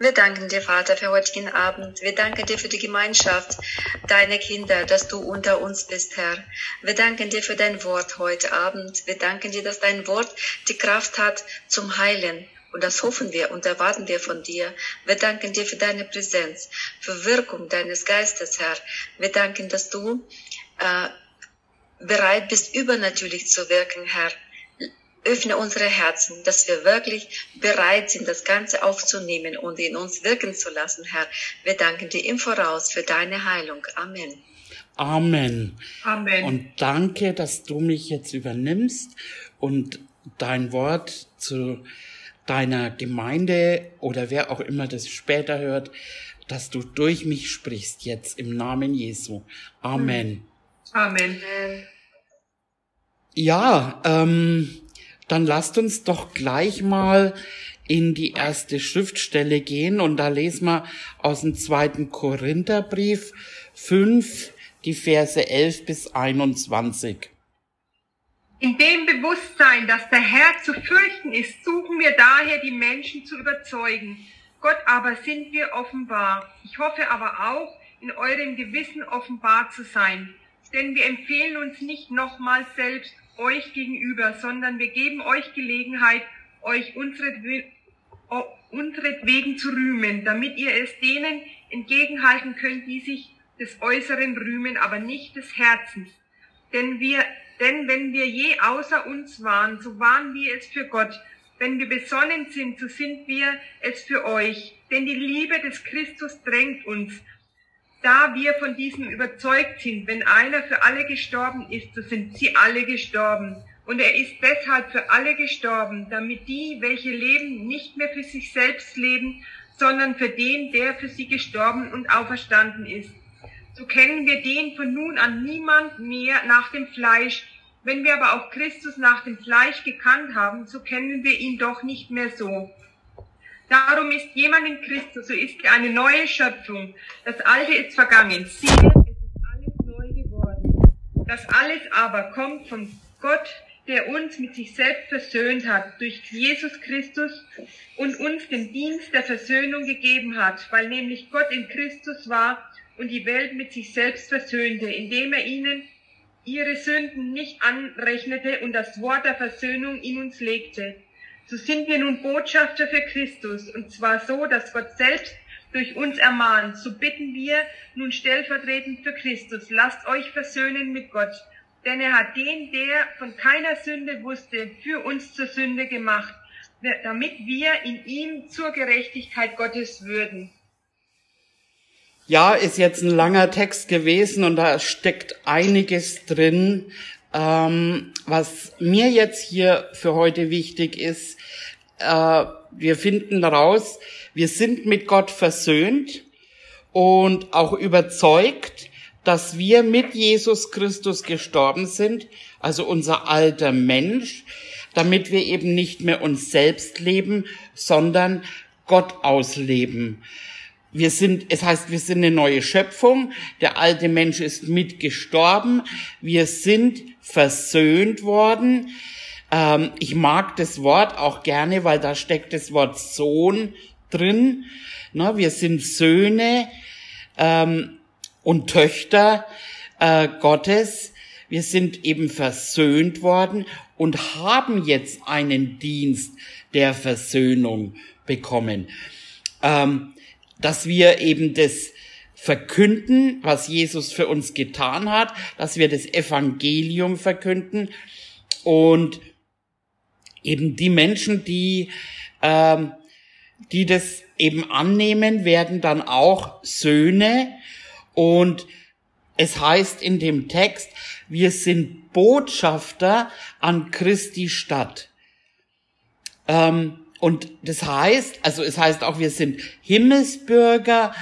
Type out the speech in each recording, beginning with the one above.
Wir danken dir, Vater, für heutigen Abend. Wir danken dir für die Gemeinschaft deiner Kinder, dass du unter uns bist, Herr. Wir danken dir für dein Wort heute Abend. Wir danken dir, dass dein Wort die Kraft hat zum Heilen. Und das hoffen wir und erwarten wir von dir. Wir danken dir für deine Präsenz, für Wirkung deines Geistes, Herr. Wir danken, dass du äh, bereit bist, übernatürlich zu wirken, Herr öffne unsere Herzen, dass wir wirklich bereit sind, das Ganze aufzunehmen und in uns wirken zu lassen, Herr. Wir danken dir im Voraus für deine Heilung. Amen. Amen. Amen. Und danke, dass du mich jetzt übernimmst und dein Wort zu deiner Gemeinde oder wer auch immer das später hört, dass du durch mich sprichst jetzt im Namen Jesu. Amen. Amen. Ja, ähm, dann lasst uns doch gleich mal in die erste Schriftstelle gehen und da lesen wir aus dem zweiten Korintherbrief 5, die Verse 11 bis 21. In dem Bewusstsein, dass der Herr zu fürchten ist, suchen wir daher die Menschen zu überzeugen. Gott aber sind wir offenbar. Ich hoffe aber auch, in eurem Gewissen offenbar zu sein. Denn wir empfehlen uns nicht nochmals selbst euch gegenüber, sondern wir geben euch Gelegenheit, euch unseretwegen zu rühmen, damit ihr es denen entgegenhalten könnt, die sich des Äußeren rühmen, aber nicht des Herzens. Denn wir, denn wenn wir je außer uns waren, so waren wir es für Gott. Wenn wir besonnen sind, so sind wir es für euch. Denn die Liebe des Christus drängt uns, da wir von diesem überzeugt sind, wenn einer für alle gestorben ist, so sind sie alle gestorben. Und er ist deshalb für alle gestorben, damit die, welche leben, nicht mehr für sich selbst leben, sondern für den, der für sie gestorben und auferstanden ist. So kennen wir den von nun an niemand mehr nach dem Fleisch. Wenn wir aber auch Christus nach dem Fleisch gekannt haben, so kennen wir ihn doch nicht mehr so. Darum ist jemand in Christus, so ist er eine neue Schöpfung. Das Alte ist vergangen. Siehe, es ist alles neu geworden. Das alles aber kommt von Gott, der uns mit sich selbst versöhnt hat, durch Jesus Christus und uns den Dienst der Versöhnung gegeben hat, weil nämlich Gott in Christus war und die Welt mit sich selbst versöhnte, indem er ihnen ihre Sünden nicht anrechnete und das Wort der Versöhnung in uns legte so sind wir nun Botschafter für Christus, und zwar so, dass Gott selbst durch uns ermahnt. So bitten wir nun stellvertretend für Christus, lasst euch versöhnen mit Gott, denn er hat den, der von keiner Sünde wusste, für uns zur Sünde gemacht, damit wir in ihm zur Gerechtigkeit Gottes würden. Ja, ist jetzt ein langer Text gewesen und da steckt einiges drin. Ähm, was mir jetzt hier für heute wichtig ist, äh, wir finden daraus, wir sind mit Gott versöhnt und auch überzeugt, dass wir mit Jesus Christus gestorben sind, also unser alter Mensch, damit wir eben nicht mehr uns selbst leben, sondern Gott ausleben. Wir sind, es heißt, wir sind eine neue Schöpfung. Der alte Mensch ist mitgestorben. Wir sind versöhnt worden. Ähm, ich mag das Wort auch gerne, weil da steckt das Wort Sohn drin. Na, wir sind Söhne ähm, und Töchter äh, Gottes. Wir sind eben versöhnt worden und haben jetzt einen Dienst der Versöhnung bekommen. Ähm, dass wir eben das verkünden, was Jesus für uns getan hat, dass wir das Evangelium verkünden und eben die Menschen, die, ähm, die das eben annehmen, werden dann auch Söhne und es heißt in dem Text, wir sind Botschafter an Christi Stadt. Ähm, und das heißt, also es heißt auch, wir sind Himmelsbürger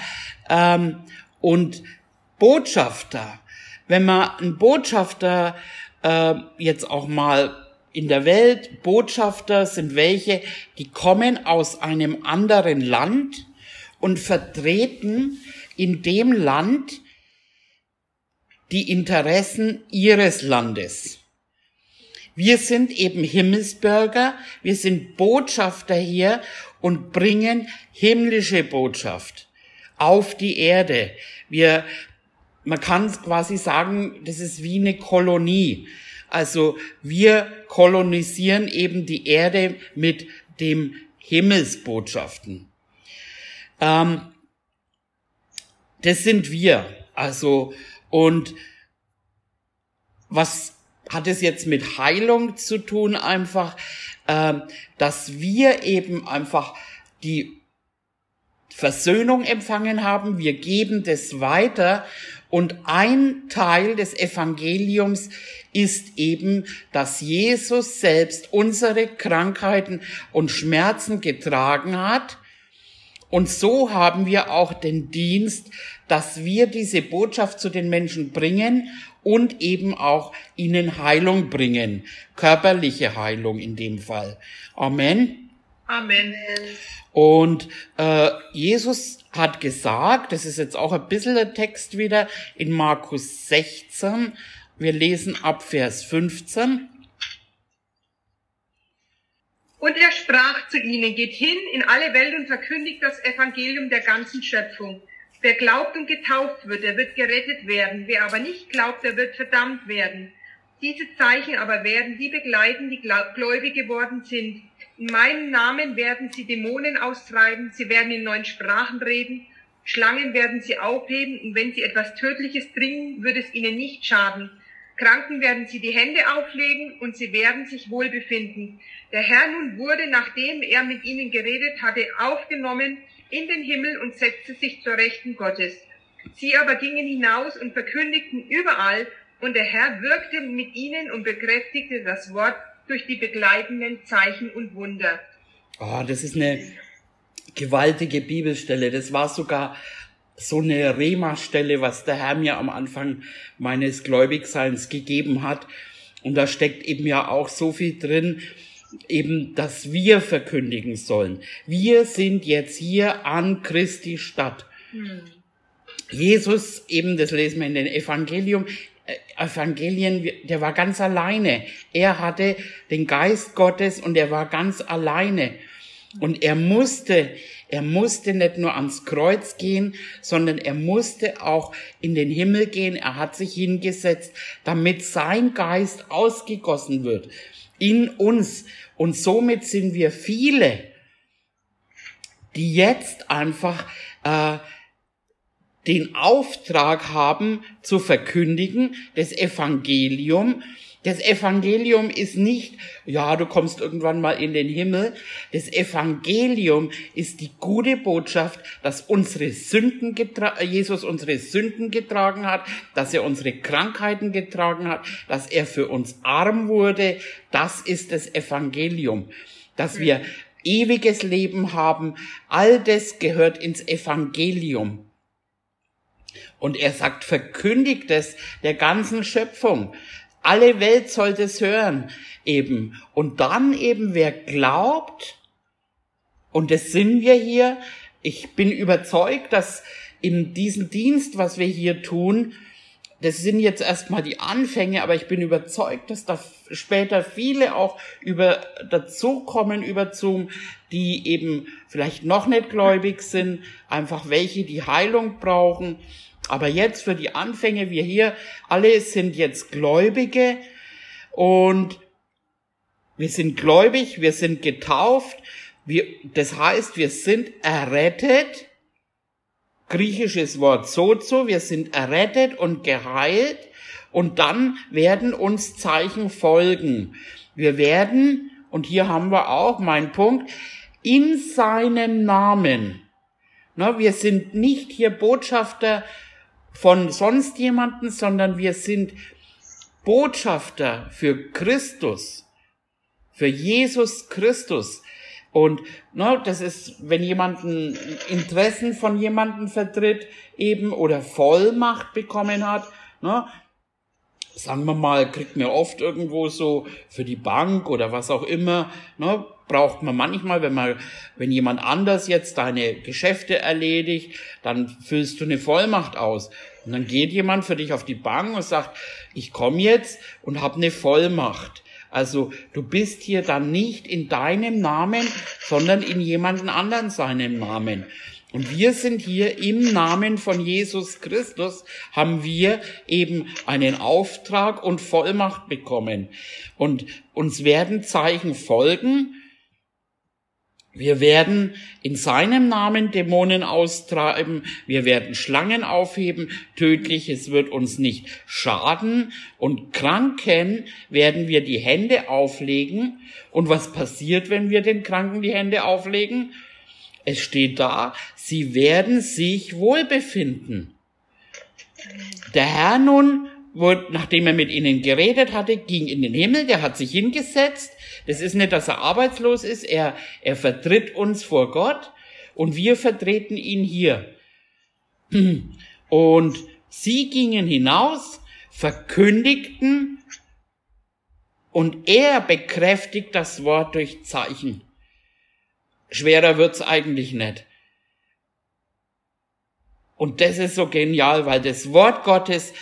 ähm, und Botschafter. Wenn man ein Botschafter äh, jetzt auch mal in der Welt, Botschafter sind welche, die kommen aus einem anderen Land und vertreten in dem Land die Interessen ihres Landes. Wir sind eben Himmelsbürger, wir sind Botschafter hier und bringen himmlische Botschaft auf die Erde. Wir, man kann quasi sagen, das ist wie eine Kolonie. Also wir kolonisieren eben die Erde mit dem Himmelsbotschaften. Ähm, das sind wir. Also, und was hat es jetzt mit Heilung zu tun? Einfach, ähm, dass wir eben einfach die Versöhnung empfangen haben. Wir geben das weiter. Und ein Teil des Evangeliums ist eben, dass Jesus selbst unsere Krankheiten und Schmerzen getragen hat. Und so haben wir auch den Dienst, dass wir diese Botschaft zu den Menschen bringen und eben auch ihnen Heilung bringen, körperliche Heilung in dem Fall. Amen. Amen. Und äh, Jesus hat gesagt, das ist jetzt auch ein bisschen der Text wieder in Markus 16, wir lesen ab Vers 15. Und er sprach zu ihnen, geht hin in alle Welt und verkündigt das Evangelium der ganzen Schöpfung. Wer glaubt und getauft wird, der wird gerettet werden. Wer aber nicht glaubt, der wird verdammt werden. Diese Zeichen aber werden die begleiten, die gläubig geworden sind. In meinem Namen werden sie Dämonen austreiben, sie werden in neuen Sprachen reden, Schlangen werden sie aufheben, und wenn sie etwas Tödliches trinken, wird es ihnen nicht schaden. Kranken werden sie die Hände auflegen, und sie werden sich wohl befinden. Der Herr nun wurde, nachdem er mit ihnen geredet hatte, aufgenommen in den Himmel und setzte sich zur Rechten Gottes. Sie aber gingen hinaus und verkündigten überall, und der Herr wirkte mit ihnen und bekräftigte das Wort durch die begleitenden Zeichen und Wunder. Oh, das ist eine gewaltige Bibelstelle. Das war sogar so eine Rema-Stelle, was der Herr mir am Anfang meines Gläubigseins gegeben hat. Und da steckt eben ja auch so viel drin, eben, dass wir verkündigen sollen. Wir sind jetzt hier an Christi Stadt. Hm. Jesus, eben, das lesen wir in den Evangelium, Evangelien, der war ganz alleine. Er hatte den Geist Gottes und er war ganz alleine. Und er musste, er musste nicht nur ans Kreuz gehen, sondern er musste auch in den Himmel gehen. Er hat sich hingesetzt, damit sein Geist ausgegossen wird in uns. Und somit sind wir viele, die jetzt einfach äh, den Auftrag haben zu verkündigen, das Evangelium. Das Evangelium ist nicht, ja, du kommst irgendwann mal in den Himmel. Das Evangelium ist die gute Botschaft, dass unsere Sünden Jesus unsere Sünden getragen hat, dass er unsere Krankheiten getragen hat, dass er für uns arm wurde. Das ist das Evangelium, dass wir ewiges Leben haben. All das gehört ins Evangelium. Und er sagt, verkündigt es der ganzen Schöpfung. Alle Welt soll das hören eben. Und dann eben, wer glaubt, und das sind wir hier, ich bin überzeugt, dass in diesem Dienst, was wir hier tun, das sind jetzt erstmal die Anfänge, aber ich bin überzeugt, dass da später viele auch über dazukommen über Zoom, die eben vielleicht noch nicht gläubig sind, einfach welche, die Heilung brauchen aber jetzt für die Anfänge, wir hier alle sind jetzt Gläubige und wir sind gläubig, wir sind getauft, wir, das heißt, wir sind errettet. Griechisches Wort sozo, wir sind errettet und geheilt und dann werden uns Zeichen folgen. Wir werden, und hier haben wir auch meinen Punkt, in seinem Namen. Na, wir sind nicht hier Botschafter von sonst jemanden, sondern wir sind Botschafter für Christus, für Jesus Christus. Und ne, das ist, wenn jemand Interessen von jemandem vertritt, eben oder Vollmacht bekommen hat, ne, sagen wir mal, kriegt man oft irgendwo so für die Bank oder was auch immer, ne, braucht man manchmal, wenn man, wenn jemand anders jetzt deine Geschäfte erledigt, dann füllst du eine Vollmacht aus. Und dann geht jemand für dich auf die Bank und sagt, ich komme jetzt und habe eine Vollmacht. Also du bist hier dann nicht in deinem Namen, sondern in jemanden anderen seinem Namen. Und wir sind hier im Namen von Jesus Christus, haben wir eben einen Auftrag und Vollmacht bekommen. Und uns werden Zeichen folgen, wir werden in seinem Namen Dämonen austreiben, wir werden Schlangen aufheben, tödliches wird uns nicht schaden und Kranken werden wir die Hände auflegen. Und was passiert, wenn wir den Kranken die Hände auflegen? Es steht da, sie werden sich wohlbefinden. Der Herr nun wurde, nachdem er mit ihnen geredet hatte, ging in den Himmel, der hat sich hingesetzt. Das ist nicht, dass er arbeitslos ist, er, er vertritt uns vor Gott und wir vertreten ihn hier. Und sie gingen hinaus, verkündigten und er bekräftigt das Wort durch Zeichen. Schwerer wird's eigentlich nicht. Und das ist so genial, weil das Wort Gottes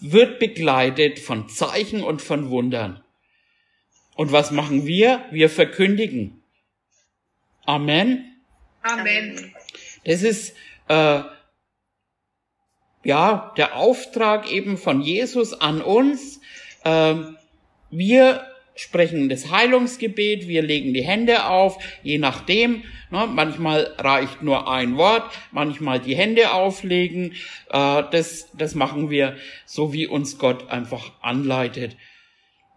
wird begleitet von Zeichen und von Wundern. Und was machen wir? Wir verkündigen. Amen. Amen. Das ist äh, ja der Auftrag eben von Jesus an uns. Äh, wir sprechen das Heilungsgebet, wir legen die Hände auf, je nachdem. Ne, manchmal reicht nur ein Wort, manchmal die Hände auflegen. Äh, das, das machen wir so, wie uns Gott einfach anleitet.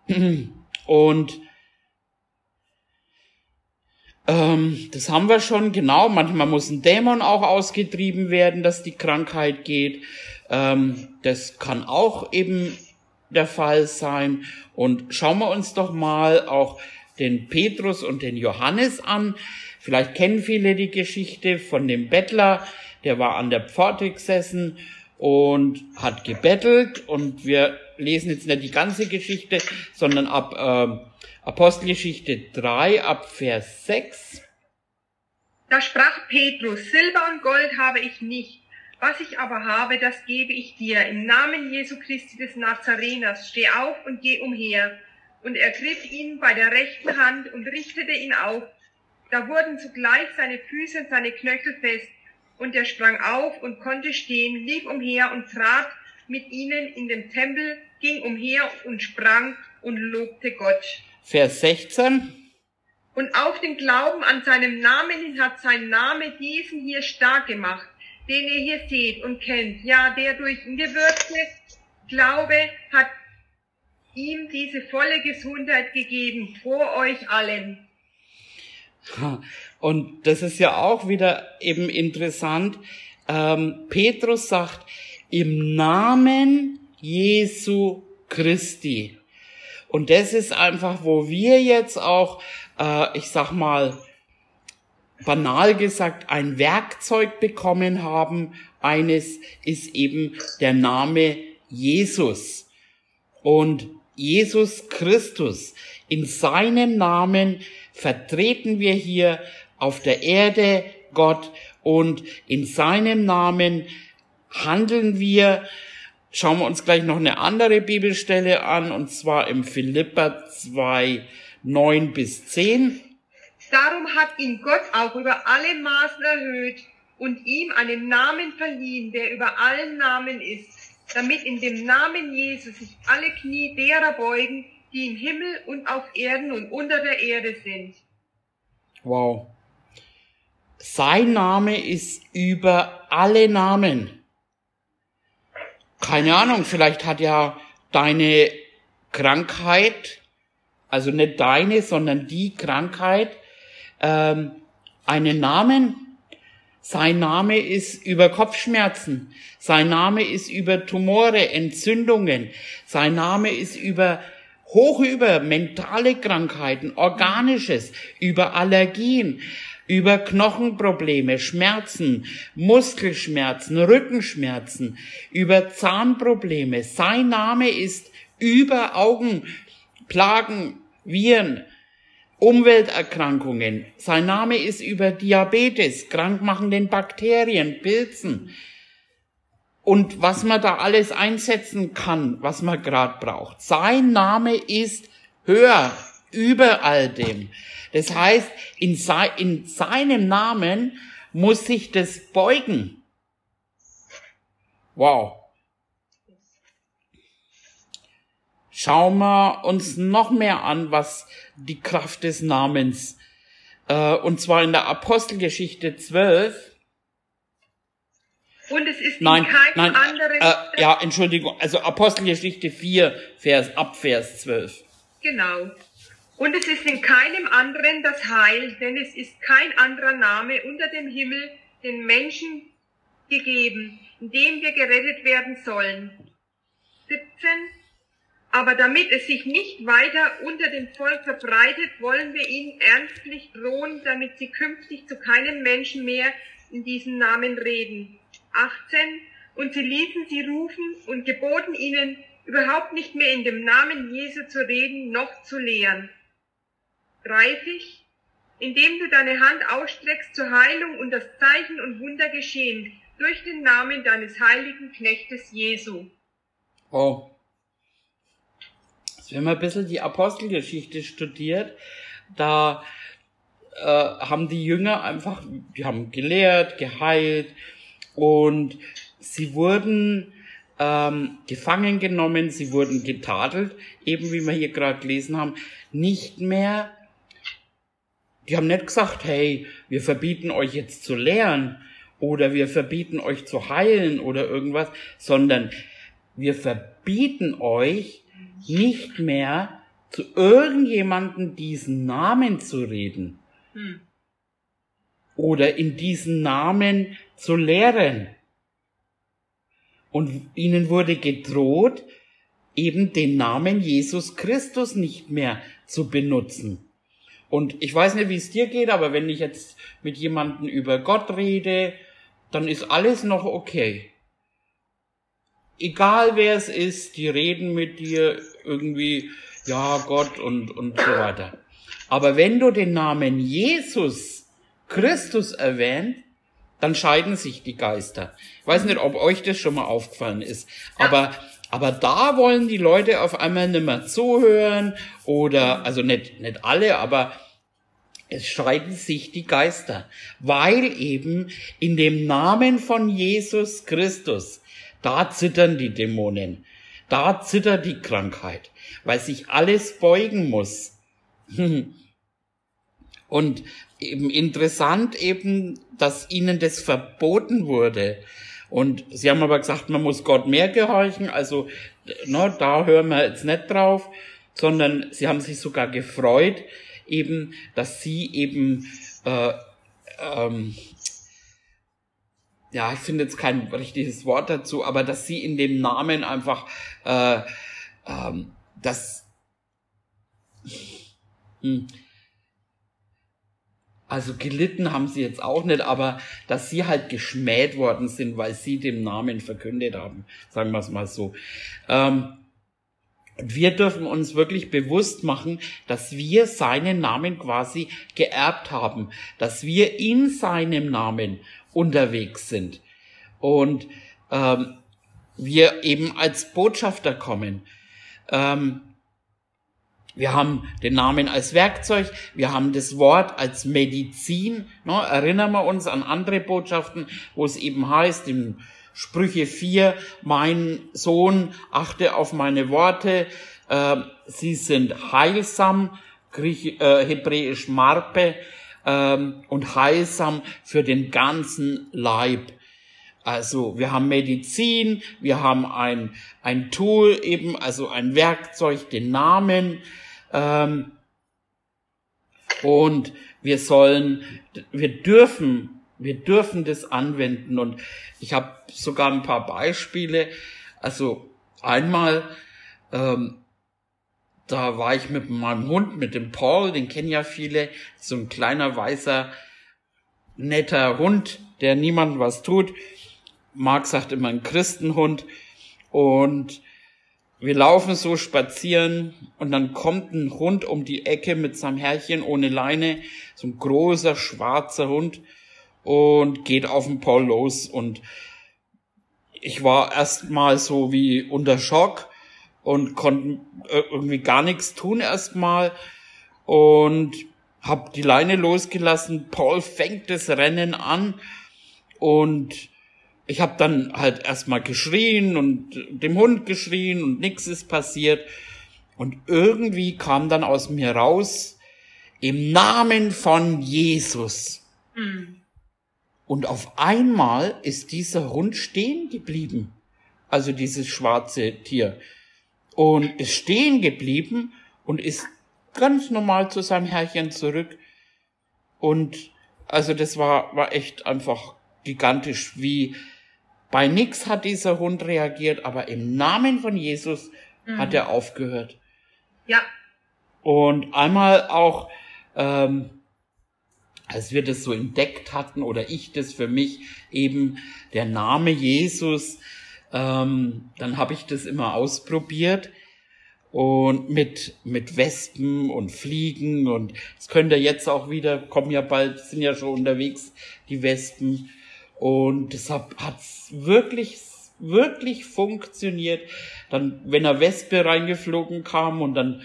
Und ähm, das haben wir schon, genau. Manchmal muss ein Dämon auch ausgetrieben werden, dass die Krankheit geht. Ähm, das kann auch eben der Fall sein. Und schauen wir uns doch mal auch den Petrus und den Johannes an. Vielleicht kennen viele die Geschichte von dem Bettler, der war an der Pforte gesessen und hat gebettelt. Und wir lesen jetzt nicht die ganze Geschichte, sondern ab äh, Apostelgeschichte 3, ab Vers 6. Da sprach Petrus, Silber und Gold habe ich nicht was ich aber habe, das gebe ich dir. Im Namen Jesu Christi des Nazareners, steh auf und geh umher. Und er griff ihn bei der rechten Hand und richtete ihn auf. Da wurden zugleich seine Füße und seine Knöchel fest. Und er sprang auf und konnte stehen, lief umher und trat mit ihnen in den Tempel, ging umher und sprang und lobte Gott. Vers 16. Und auf den Glauben an seinem Namen hin hat sein Name diesen hier stark gemacht den ihr hier seht und kennt, ja, der durch gewürgte Glaube hat ihm diese volle Gesundheit gegeben vor euch allen. Und das ist ja auch wieder eben interessant. Ähm, Petrus sagt, im Namen Jesu Christi. Und das ist einfach, wo wir jetzt auch, äh, ich sag mal, banal gesagt ein Werkzeug bekommen haben. Eines ist eben der Name Jesus. Und Jesus Christus, in seinem Namen vertreten wir hier auf der Erde Gott und in seinem Namen handeln wir. Schauen wir uns gleich noch eine andere Bibelstelle an, und zwar im Philippa 2, 9 bis 10. Darum hat ihn Gott auch über alle Maßen erhöht und ihm einen Namen verliehen, der über allen Namen ist, damit in dem Namen Jesus sich alle Knie derer beugen, die im Himmel und auf Erden und unter der Erde sind. Wow. Sein Name ist über alle Namen. Keine Ahnung, vielleicht hat ja deine Krankheit, also nicht deine, sondern die Krankheit, ähm, einen Namen. Sein Name ist über Kopfschmerzen. Sein Name ist über Tumore, Entzündungen. Sein Name ist über hoch über mentale Krankheiten, organisches, über Allergien, über Knochenprobleme, Schmerzen, Muskelschmerzen, Rückenschmerzen, über Zahnprobleme. Sein Name ist über Augenplagen, Viren, Umwelterkrankungen. Sein Name ist über Diabetes, krankmachenden Bakterien, Pilzen. Und was man da alles einsetzen kann, was man gerade braucht. Sein Name ist höher, über all dem. Das heißt, in, in seinem Namen muss sich das beugen. Wow. Schauen wir uns noch mehr an, was die Kraft des Namens, äh, und zwar in der Apostelgeschichte 12. Und es ist nein, in keinem nein, anderen. Äh, ja, Entschuldigung, also Apostelgeschichte 4, Vers, ab Vers 12. Genau. Und es ist in keinem anderen das Heil, denn es ist kein anderer Name unter dem Himmel den Menschen gegeben, in dem wir gerettet werden sollen. 17. Aber damit es sich nicht weiter unter dem Volk verbreitet, wollen wir ihnen ernstlich drohen, damit sie künftig zu keinem Menschen mehr in diesem Namen reden. 18. Und sie ließen sie rufen und geboten ihnen, überhaupt nicht mehr in dem Namen Jesu zu reden, noch zu lehren. 30. Indem du deine Hand ausstreckst zur Heilung und das Zeichen und Wunder geschehen, durch den Namen deines heiligen Knechtes Jesu. Oh. Wenn man ein bisschen die Apostelgeschichte studiert, da äh, haben die Jünger einfach, die haben gelehrt, geheilt und sie wurden ähm, gefangen genommen, sie wurden getadelt, eben wie wir hier gerade gelesen haben, nicht mehr, die haben nicht gesagt, hey, wir verbieten euch jetzt zu lehren oder wir verbieten euch zu heilen oder irgendwas, sondern wir verbieten euch nicht mehr zu irgendjemanden diesen Namen zu reden. Hm. Oder in diesen Namen zu lehren. Und ihnen wurde gedroht, eben den Namen Jesus Christus nicht mehr zu benutzen. Und ich weiß nicht, wie es dir geht, aber wenn ich jetzt mit jemandem über Gott rede, dann ist alles noch okay. Egal wer es ist, die reden mit dir irgendwie, ja, Gott und, und so weiter. Aber wenn du den Namen Jesus Christus erwähnt, dann scheiden sich die Geister. Ich weiß nicht, ob euch das schon mal aufgefallen ist, aber aber da wollen die Leute auf einmal nicht mehr zuhören oder also nicht nicht alle, aber es scheiden sich die Geister, weil eben in dem Namen von Jesus Christus da zittern die Dämonen, da zittert die Krankheit, weil sich alles beugen muss. Und eben interessant eben, dass ihnen das verboten wurde. Und sie haben aber gesagt, man muss Gott mehr gehorchen, also ne, da hören wir jetzt nicht drauf, sondern sie haben sich sogar gefreut, eben, dass sie eben, äh, ähm, ja, ich finde jetzt kein richtiges Wort dazu, aber dass sie in dem Namen einfach, äh, ähm, das, hm, also gelitten haben sie jetzt auch nicht, aber dass sie halt geschmäht worden sind, weil sie dem Namen verkündet haben, sagen wir es mal so. Ähm, wir dürfen uns wirklich bewusst machen, dass wir seinen Namen quasi geerbt haben, dass wir in seinem Namen unterwegs sind und ähm, wir eben als Botschafter kommen. Ähm, wir haben den Namen als Werkzeug, wir haben das Wort als Medizin. Ne? Erinnern wir uns an andere Botschaften, wo es eben heißt, im Sprüche 4, mein Sohn, achte auf meine Worte, äh, sie sind heilsam, Griech, äh, hebräisch Marpe, äh, und heilsam für den ganzen Leib. Also wir haben Medizin, wir haben ein, ein Tool eben, also ein Werkzeug, den Namen, ähm, und wir sollen, wir dürfen, wir dürfen das anwenden. Und ich habe sogar ein paar Beispiele. Also einmal, ähm, da war ich mit meinem Hund, mit dem Paul, den kennen ja viele, so ein kleiner weißer, netter Hund, der niemandem was tut. Marc sagt immer ein Christenhund. Und wir laufen so spazieren und dann kommt ein Hund um die Ecke mit seinem Herrchen ohne Leine, so ein großer schwarzer Hund. Und geht auf den Paul los. Und ich war erstmal so wie unter Schock und konnten irgendwie gar nichts tun erstmal und hab die Leine losgelassen. Paul fängt das Rennen an und ich habe dann halt erstmal geschrien und dem Hund geschrien und nichts ist passiert. Und irgendwie kam dann aus mir raus, im Namen von Jesus. Mhm. Und auf einmal ist dieser Hund stehen geblieben. Also dieses schwarze Tier. Und ist stehen geblieben und ist ganz normal zu seinem Herrchen zurück. Und also das war, war echt einfach gigantisch, wie bei nix hat dieser Hund reagiert, aber im Namen von Jesus mhm. hat er aufgehört. Ja. Und einmal auch, ähm, als wir das so entdeckt hatten oder ich das für mich eben der Name Jesus, ähm, dann habe ich das immer ausprobiert und mit mit Wespen und Fliegen und es könnt ihr jetzt auch wieder kommen ja bald sind ja schon unterwegs die Wespen und deshalb hat's wirklich wirklich funktioniert dann wenn er Wespe reingeflogen kam und dann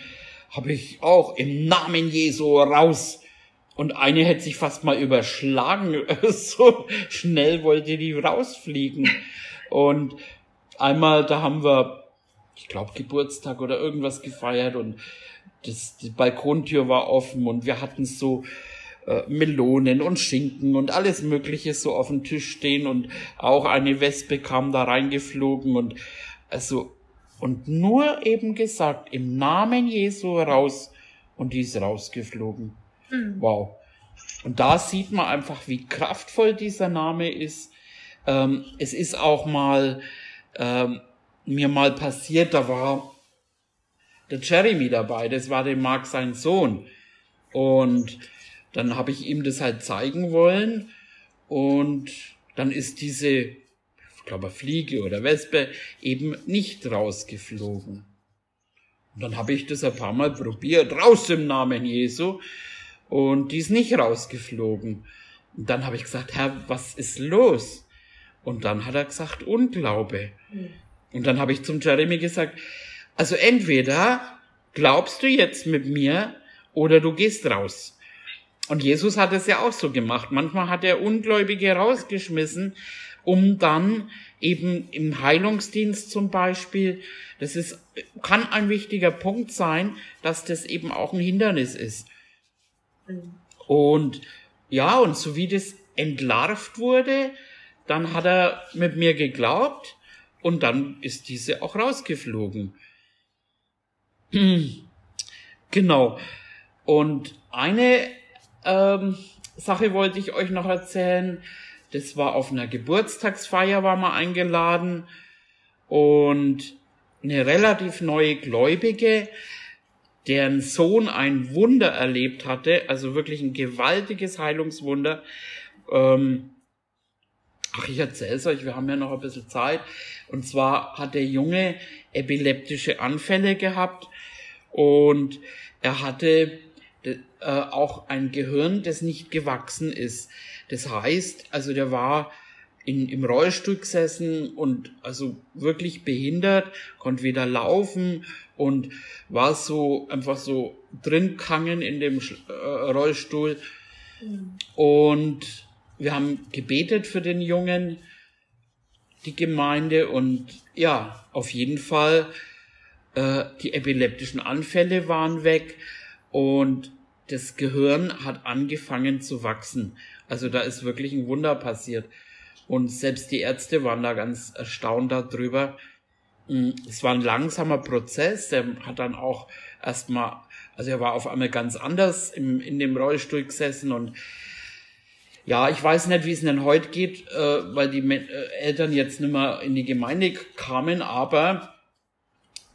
habe ich auch im Namen Jesu raus und eine hätte sich fast mal überschlagen. so schnell wollte die rausfliegen. Und einmal, da haben wir, ich glaube, Geburtstag oder irgendwas gefeiert und das, die Balkontür war offen und wir hatten so äh, Melonen und Schinken und alles Mögliche so auf dem Tisch stehen und auch eine Wespe kam da reingeflogen und also und nur eben gesagt, im Namen Jesu raus und die ist rausgeflogen. Mhm. Wow. Und da sieht man einfach, wie kraftvoll dieser Name ist. Ähm, es ist auch mal ähm, mir mal passiert, da war der Jeremy dabei, das war dem Mark sein Sohn. Und dann habe ich ihm das halt zeigen wollen. Und dann ist diese, ich glaube, Fliege oder Wespe eben nicht rausgeflogen. Und dann habe ich das ein paar Mal probiert, raus im Namen Jesu und die ist nicht rausgeflogen. Und dann habe ich gesagt, Herr, was ist los? Und dann hat er gesagt, Unglaube. Mhm. Und dann habe ich zum Jeremy gesagt, also entweder glaubst du jetzt mit mir oder du gehst raus. Und Jesus hat es ja auch so gemacht. Manchmal hat er Ungläubige rausgeschmissen, um dann eben im Heilungsdienst zum Beispiel, das ist, kann ein wichtiger Punkt sein, dass das eben auch ein Hindernis ist. Und ja, und so wie das entlarvt wurde, dann hat er mit mir geglaubt und dann ist diese auch rausgeflogen. genau. Und eine ähm, Sache wollte ich euch noch erzählen. Das war auf einer Geburtstagsfeier, war mal eingeladen und eine relativ neue Gläubige deren Sohn ein Wunder erlebt hatte, also wirklich ein gewaltiges Heilungswunder. Ähm, ach, ich erzähl's euch, wir haben ja noch ein bisschen Zeit. Und zwar hat der Junge epileptische Anfälle gehabt und er hatte äh, auch ein Gehirn, das nicht gewachsen ist. Das heißt, also der war in, im Rollstuhl gesessen und also wirklich behindert, konnte weder laufen und war so einfach so drin kangen in dem äh, Rollstuhl. Mhm. Und wir haben gebetet für den Jungen, die Gemeinde und ja, auf jeden Fall äh, die epileptischen Anfälle waren weg und das Gehirn hat angefangen zu wachsen. Also da ist wirklich ein Wunder passiert. Und selbst die Ärzte waren da ganz erstaunt darüber. Mm, es war ein langsamer Prozess. Der hat dann auch erstmal, also er war auf einmal ganz anders im, in dem Rollstuhl gesessen und ja, ich weiß nicht, wie es denn heute geht, äh, weil die äh, Eltern jetzt nicht mehr in die Gemeinde kamen, aber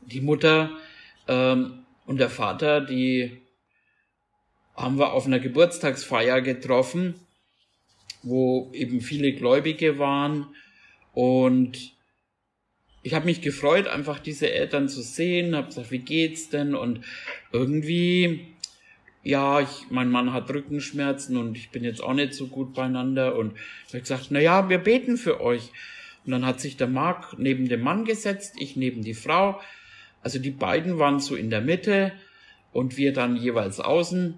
die Mutter ähm, und der Vater, die haben wir auf einer Geburtstagsfeier getroffen wo eben viele Gläubige waren und ich habe mich gefreut, einfach diese Eltern zu sehen, habe gesagt, wie geht's denn? Und irgendwie, ja, ich, mein Mann hat Rückenschmerzen und ich bin jetzt auch nicht so gut beieinander. Und ich habe gesagt, na ja, wir beten für euch. Und dann hat sich der Mark neben dem Mann gesetzt, ich neben die Frau. Also die beiden waren so in der Mitte und wir dann jeweils außen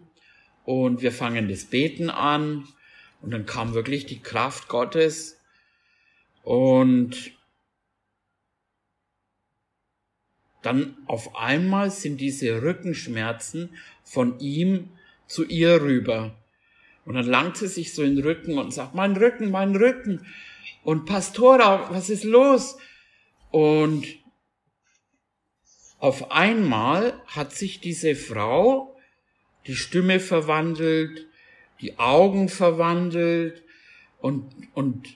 und wir fangen das Beten an und dann kam wirklich die Kraft Gottes und dann auf einmal sind diese Rückenschmerzen von ihm zu ihr rüber. Und dann langt sie sich so in den Rücken und sagt, mein Rücken, mein Rücken. Und Pastora, was ist los? Und auf einmal hat sich diese Frau die Stimme verwandelt, die Augen verwandelt und, und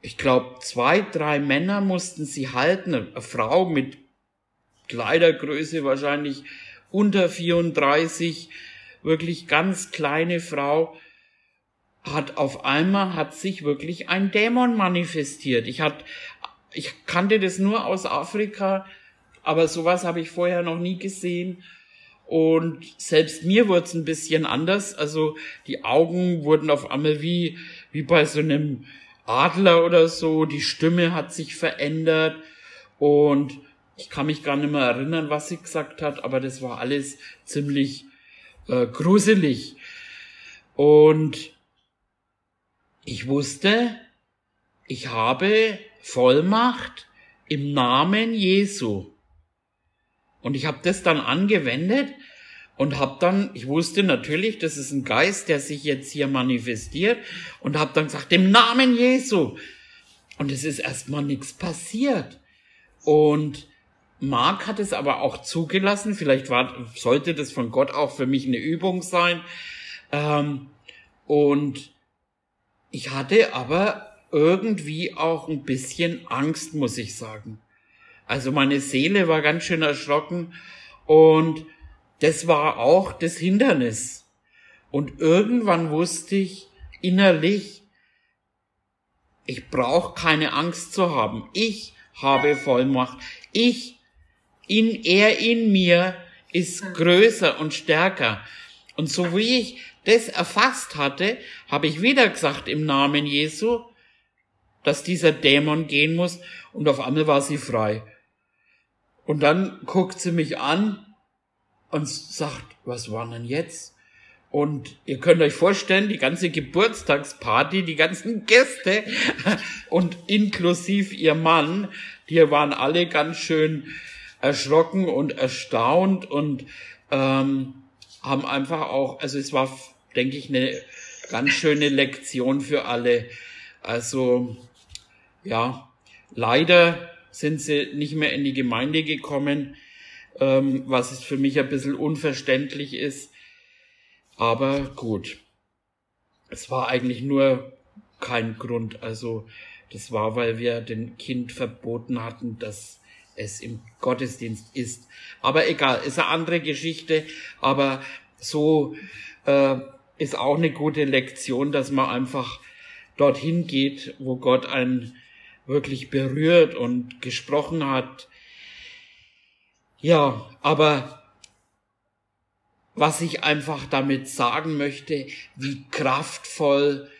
ich glaube, zwei, drei Männer mussten sie halten, eine Frau mit Kleidergröße wahrscheinlich unter 34, wirklich ganz kleine Frau, hat auf einmal hat sich wirklich ein Dämon manifestiert. Ich hat, ich kannte das nur aus Afrika, aber sowas habe ich vorher noch nie gesehen. Und selbst mir wurde es ein bisschen anders. Also die Augen wurden auf einmal wie, wie bei so einem Adler oder so. Die Stimme hat sich verändert. Und ich kann mich gar nicht mehr erinnern, was sie gesagt hat, aber das war alles ziemlich äh, gruselig. Und ich wusste, ich habe Vollmacht im Namen Jesu. Und ich habe das dann angewendet und habe dann, ich wusste natürlich, das ist ein Geist, der sich jetzt hier manifestiert und habe dann gesagt, im Namen Jesu. Und es ist erstmal nichts passiert. Und Mark hat es aber auch zugelassen. Vielleicht war, sollte das von Gott auch für mich eine Übung sein. Ähm, und ich hatte aber irgendwie auch ein bisschen Angst, muss ich sagen. Also meine Seele war ganz schön erschrocken und das war auch das Hindernis. Und irgendwann wusste ich innerlich, ich brauche keine Angst zu haben. Ich habe Vollmacht. Ich in er in mir ist größer und stärker. Und so wie ich das erfasst hatte, habe ich wieder gesagt im Namen Jesu, dass dieser Dämon gehen muss und auf einmal war sie frei. Und dann guckt sie mich an und sagt, was war denn jetzt? Und ihr könnt euch vorstellen, die ganze Geburtstagsparty, die ganzen Gäste und inklusiv ihr Mann, die waren alle ganz schön erschrocken und erstaunt und ähm, haben einfach auch, also es war, denke ich, eine ganz schöne Lektion für alle. Also ja, leider sind sie nicht mehr in die Gemeinde gekommen, ähm, was für mich ein bisschen unverständlich ist. Aber gut, es war eigentlich nur kein Grund. Also das war, weil wir dem Kind verboten hatten, dass es im Gottesdienst ist. Aber egal, ist eine andere Geschichte. Aber so äh, ist auch eine gute Lektion, dass man einfach dorthin geht, wo Gott einen wirklich berührt und gesprochen hat. Ja, aber was ich einfach damit sagen möchte, wie kraftvoll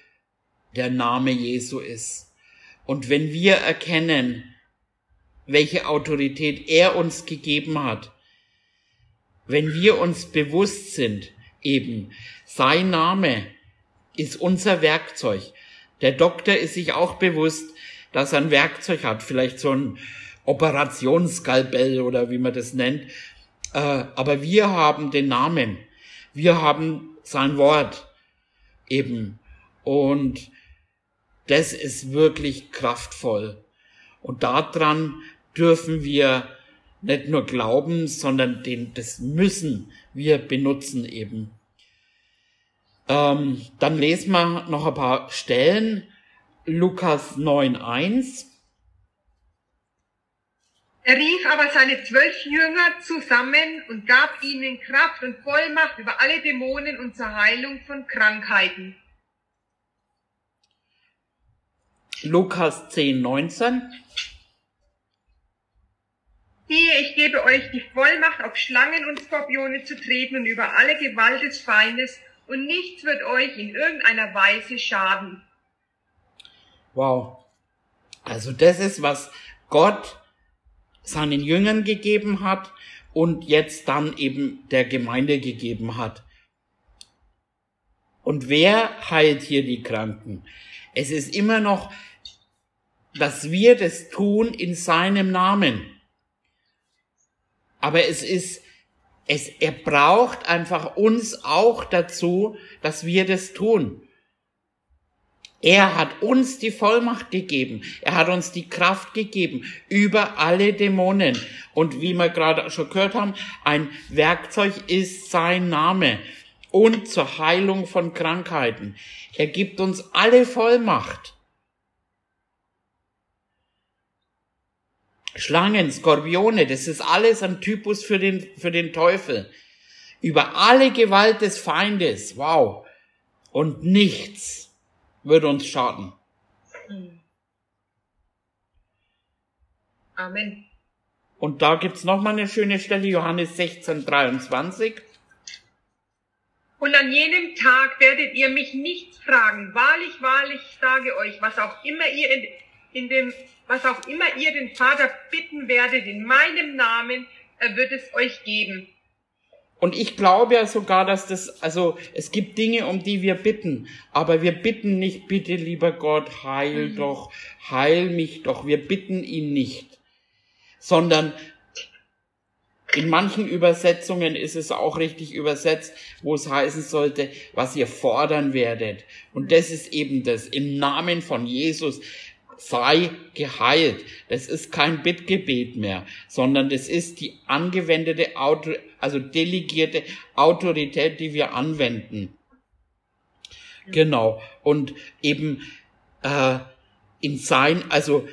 der Name Jesu ist. Und wenn wir erkennen, welche Autorität er uns gegeben hat. Wenn wir uns bewusst sind, eben, sein Name ist unser Werkzeug. Der Doktor ist sich auch bewusst, dass er ein Werkzeug hat, vielleicht so ein Operationsskalpell oder wie man das nennt. Äh, aber wir haben den Namen. Wir haben sein Wort eben. Und das ist wirklich kraftvoll. Und daran dürfen wir nicht nur glauben, sondern den, das müssen wir benutzen eben. Ähm, dann lesen wir noch ein paar Stellen. Lukas 9.1. Er rief aber seine zwölf Jünger zusammen und gab ihnen Kraft und Vollmacht über alle Dämonen und zur Heilung von Krankheiten. Lukas 10, 19. Siehe, ich gebe euch die Vollmacht, auf Schlangen und Skorpione zu treten und über alle Gewalt des Feindes, und nichts wird euch in irgendeiner Weise schaden. Wow. Also das ist, was Gott seinen Jüngern gegeben hat und jetzt dann eben der Gemeinde gegeben hat. Und wer heilt hier die Kranken? Es ist immer noch, dass wir das tun in seinem Namen. Aber es ist, es, er braucht einfach uns auch dazu, dass wir das tun. Er hat uns die Vollmacht gegeben. Er hat uns die Kraft gegeben über alle Dämonen. Und wie wir gerade schon gehört haben, ein Werkzeug ist sein Name und zur Heilung von Krankheiten. Er gibt uns alle Vollmacht. Schlangen, Skorpione, das ist alles ein Typus für den, für den Teufel. Über alle Gewalt des Feindes, wow. Und nichts würde uns schaden. Amen. Und da gibt's noch mal eine schöne Stelle, Johannes 16, 23. Und an jenem Tag werdet ihr mich nichts fragen. Wahrlich, wahrlich sage euch, was auch immer ihr in, dem, was auch immer ihr den Vater bitten werdet in meinem Namen, er wird es euch geben. Und ich glaube ja sogar, dass das, also es gibt Dinge, um die wir bitten, aber wir bitten nicht, bitte lieber Gott, heil mhm. doch, heil mich doch. Wir bitten ihn nicht, sondern in manchen Übersetzungen ist es auch richtig übersetzt, wo es heißen sollte, was ihr fordern werdet. Und das ist eben das. Im Namen von Jesus sei geheilt. Das ist kein Bittgebet mehr, sondern das ist die angewendete, Auto, also delegierte Autorität, die wir anwenden. Genau. Und eben äh, in sein, also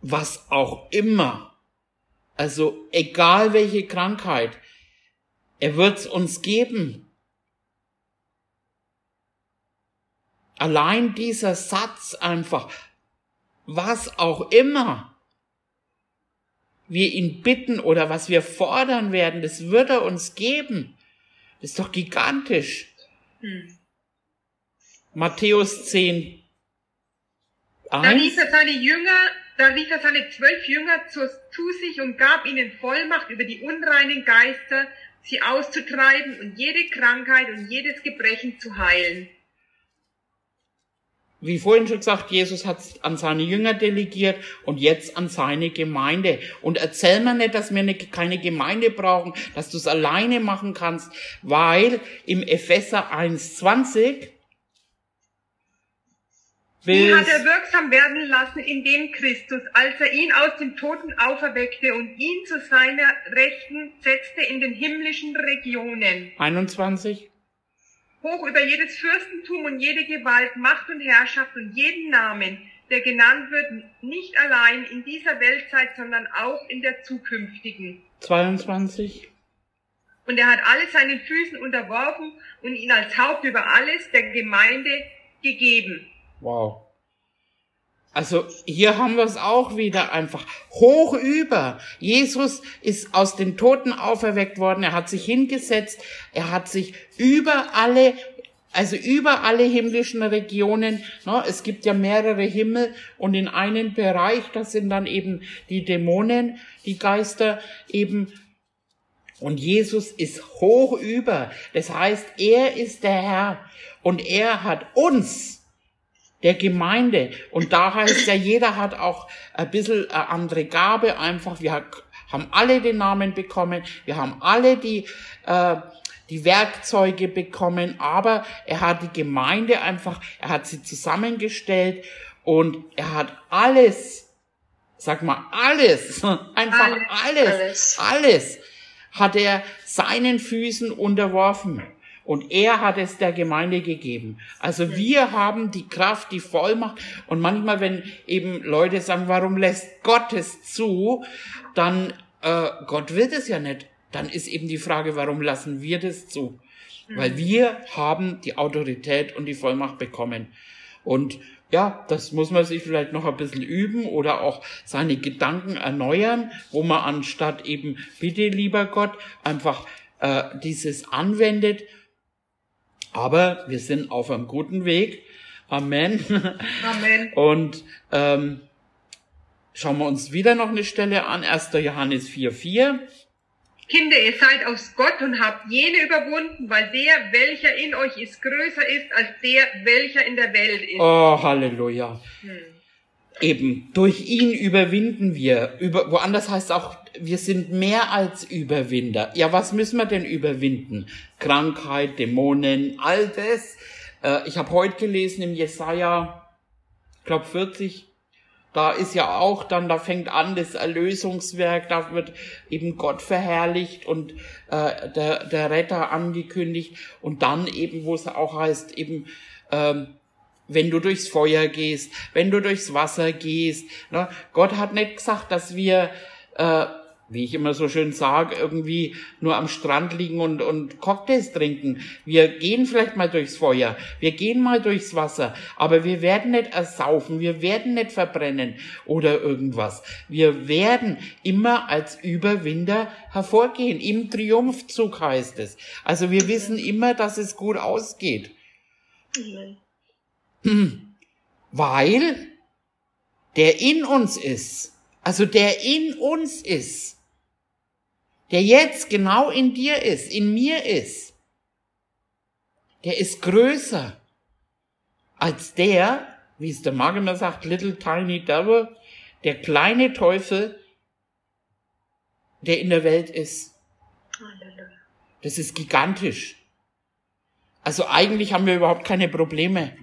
was auch immer, also egal welche Krankheit, er wird's uns geben. Allein dieser Satz einfach, was auch immer wir ihn bitten oder was wir fordern werden, das wird er uns geben. Das ist doch gigantisch. Hm. Matthäus 10. 1. Da rief er seine Jünger, da rief er seine zwölf Jünger zu, zu sich und gab ihnen Vollmacht über die unreinen Geister, sie auszutreiben und jede Krankheit und jedes Gebrechen zu heilen wie vorhin schon gesagt, Jesus hat es an seine Jünger delegiert und jetzt an seine Gemeinde. Und erzähl mir nicht, dass wir eine, keine Gemeinde brauchen, dass du es alleine machen kannst, weil im Epheser 1,20 die hat er wirksam werden lassen in dem Christus, als er ihn aus den Toten auferweckte und ihn zu seiner Rechten setzte in den himmlischen Regionen. 21 hoch über jedes Fürstentum und jede Gewalt, Macht und Herrschaft und jeden Namen, der genannt wird, nicht allein in dieser Weltzeit, sondern auch in der zukünftigen. 22. Und er hat alle seinen Füßen unterworfen und ihn als Haupt über alles der Gemeinde gegeben. Wow. Also hier haben wir es auch wieder einfach hoch über. Jesus ist aus den Toten auferweckt worden. Er hat sich hingesetzt. Er hat sich über alle, also über alle himmlischen Regionen. Ne, es gibt ja mehrere Himmel und in einem Bereich, das sind dann eben die Dämonen, die Geister eben. Und Jesus ist hoch über. Das heißt, er ist der Herr und er hat uns der Gemeinde. Und da heißt ja, jeder hat auch ein bisschen eine andere Gabe einfach. Wir haben alle den Namen bekommen, wir haben alle die, äh, die Werkzeuge bekommen, aber er hat die Gemeinde einfach, er hat sie zusammengestellt und er hat alles, sag mal alles, einfach alles, alles, alles hat er seinen Füßen unterworfen. Und er hat es der Gemeinde gegeben. Also wir haben die Kraft, die Vollmacht. Und manchmal, wenn eben Leute sagen, warum lässt Gott es zu, dann äh, Gott wird es ja nicht. Dann ist eben die Frage, warum lassen wir das zu? Weil mhm. wir haben die Autorität und die Vollmacht bekommen. Und ja, das muss man sich vielleicht noch ein bisschen üben oder auch seine Gedanken erneuern, wo man anstatt eben, bitte lieber Gott, einfach äh, dieses anwendet aber wir sind auf einem guten Weg. Amen. Amen. Und ähm, schauen wir uns wieder noch eine Stelle an, 1. Johannes 4,4. Kinder, ihr seid aus Gott und habt jene überwunden, weil der, welcher in euch ist, größer ist als der, welcher in der Welt ist. Oh, Halleluja. Hm. Eben, durch ihn überwinden wir. Über, woanders heißt auch, wir sind mehr als Überwinder. Ja, was müssen wir denn überwinden? Krankheit, Dämonen, all das. Äh, ich habe heute gelesen im Jesaja, glaube 40, da ist ja auch dann, da fängt an das Erlösungswerk, da wird eben Gott verherrlicht und äh, der, der Retter angekündigt und dann eben, wo es auch heißt, eben, ähm, wenn du durchs Feuer gehst, wenn du durchs Wasser gehst. Ne? Gott hat nicht gesagt, dass wir äh, wie ich immer so schön sage, irgendwie nur am Strand liegen und, und Cocktails trinken. Wir gehen vielleicht mal durchs Feuer, wir gehen mal durchs Wasser, aber wir werden nicht ersaufen, wir werden nicht verbrennen oder irgendwas. Wir werden immer als Überwinder hervorgehen. Im Triumphzug heißt es. Also wir wissen immer, dass es gut ausgeht. Hm. Weil der in uns ist, also der in uns ist, der jetzt genau in dir ist, in mir ist, der ist größer als der, wie es der Mag immer sagt, little tiny devil, der kleine Teufel, der in der Welt ist. Das ist gigantisch. Also eigentlich haben wir überhaupt keine Probleme.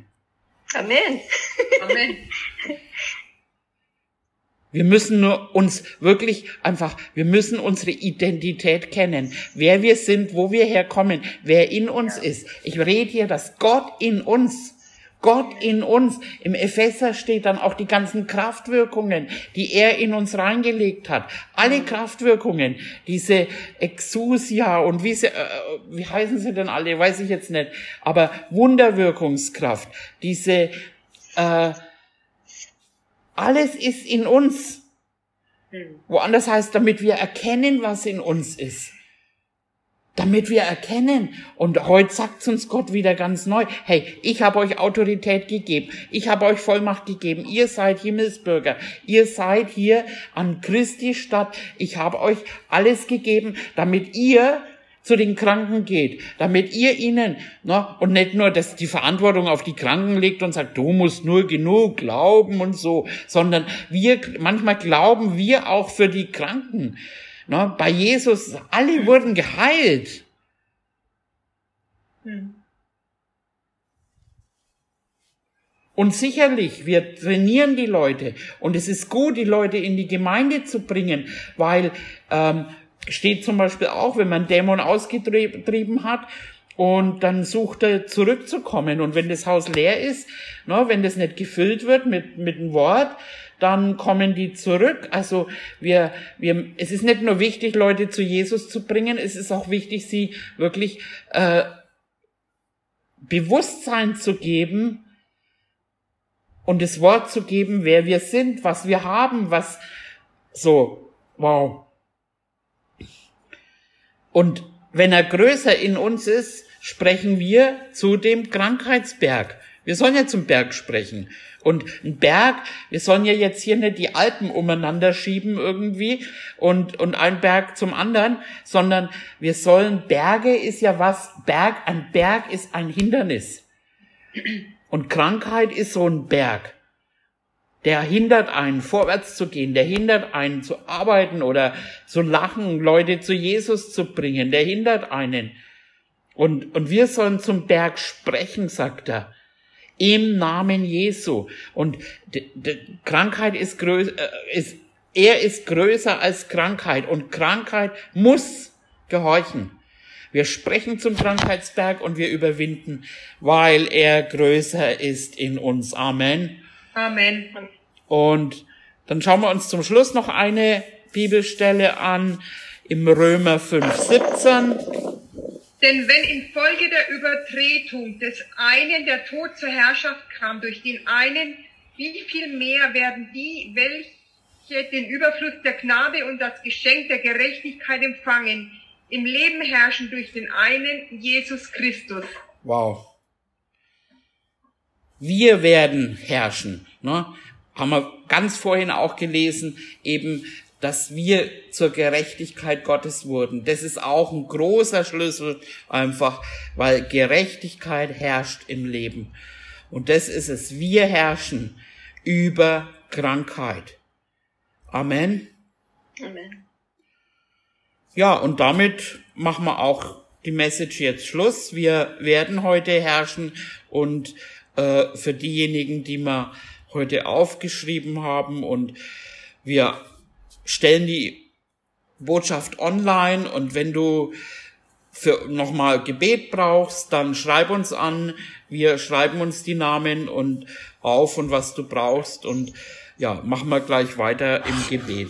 Amen. Amen. Wir müssen nur uns wirklich einfach, wir müssen unsere Identität kennen, wer wir sind, wo wir herkommen, wer in uns ist. Ich rede hier, dass Gott in uns, Gott in uns, im Epheser steht dann auch die ganzen Kraftwirkungen, die er in uns reingelegt hat. Alle Kraftwirkungen, diese Exousia und wie, sie, äh, wie heißen sie denn alle, weiß ich jetzt nicht, aber Wunderwirkungskraft, diese, äh, alles ist in uns. Hm. Woanders heißt, damit wir erkennen, was in uns ist. Damit wir erkennen. Und heute sagt uns Gott wieder ganz neu. Hey, ich habe euch Autorität gegeben. Ich habe euch Vollmacht gegeben. Ihr seid Himmelsbürger. Ihr seid hier an Christi Stadt. Ich habe euch alles gegeben, damit ihr zu den Kranken geht, damit ihr ihnen, ne, und nicht nur, dass die Verantwortung auf die Kranken legt und sagt, du musst nur genug glauben und so, sondern wir, manchmal glauben wir auch für die Kranken. Ne, bei Jesus, alle wurden geheilt. Hm. Und sicherlich, wir trainieren die Leute und es ist gut, die Leute in die Gemeinde zu bringen, weil ähm, steht zum Beispiel auch, wenn man Dämon ausgetrieben hat und dann sucht er zurückzukommen. Und wenn das Haus leer ist, ne, wenn das nicht gefüllt wird mit, mit einem Wort, dann kommen die zurück. Also wir, wir, es ist nicht nur wichtig, Leute zu Jesus zu bringen, es ist auch wichtig, sie wirklich äh, Bewusstsein zu geben und das Wort zu geben, wer wir sind, was wir haben, was so, wow. Und wenn er größer in uns ist, sprechen wir zu dem Krankheitsberg. Wir sollen ja zum Berg sprechen. Und ein Berg, wir sollen ja jetzt hier nicht die Alpen umeinander schieben irgendwie und, und ein Berg zum anderen, sondern wir sollen, Berge ist ja was, Berg, ein Berg ist ein Hindernis. Und Krankheit ist so ein Berg der hindert einen, vorwärts zu gehen, der hindert einen zu arbeiten oder zu lachen, Leute zu Jesus zu bringen, der hindert einen. Und, und wir sollen zum Berg sprechen, sagt er. Im Namen Jesu. Und Krankheit ist größer, äh, ist, er ist größer als Krankheit und Krankheit muss gehorchen. Wir sprechen zum Krankheitsberg und wir überwinden, weil er größer ist in uns. Amen. Amen. Und dann schauen wir uns zum Schluss noch eine Bibelstelle an im Römer 5, 17. Denn wenn infolge der Übertretung des einen der Tod zur Herrschaft kam durch den einen, wie viel mehr werden die, welche den Überfluss der Gnade und das Geschenk der Gerechtigkeit empfangen, im Leben herrschen durch den einen, Jesus Christus. Wow. Wir werden herrschen. Ne? haben wir ganz vorhin auch gelesen, eben, dass wir zur Gerechtigkeit Gottes wurden. Das ist auch ein großer Schlüssel einfach, weil Gerechtigkeit herrscht im Leben. Und das ist es. Wir herrschen über Krankheit. Amen. Amen. Ja, und damit machen wir auch die Message jetzt Schluss. Wir werden heute herrschen und äh, für diejenigen, die wir heute aufgeschrieben haben und wir stellen die Botschaft online und wenn du für nochmal Gebet brauchst, dann schreib uns an. Wir schreiben uns die Namen und auf und was du brauchst und ja, machen wir gleich weiter im Gebet.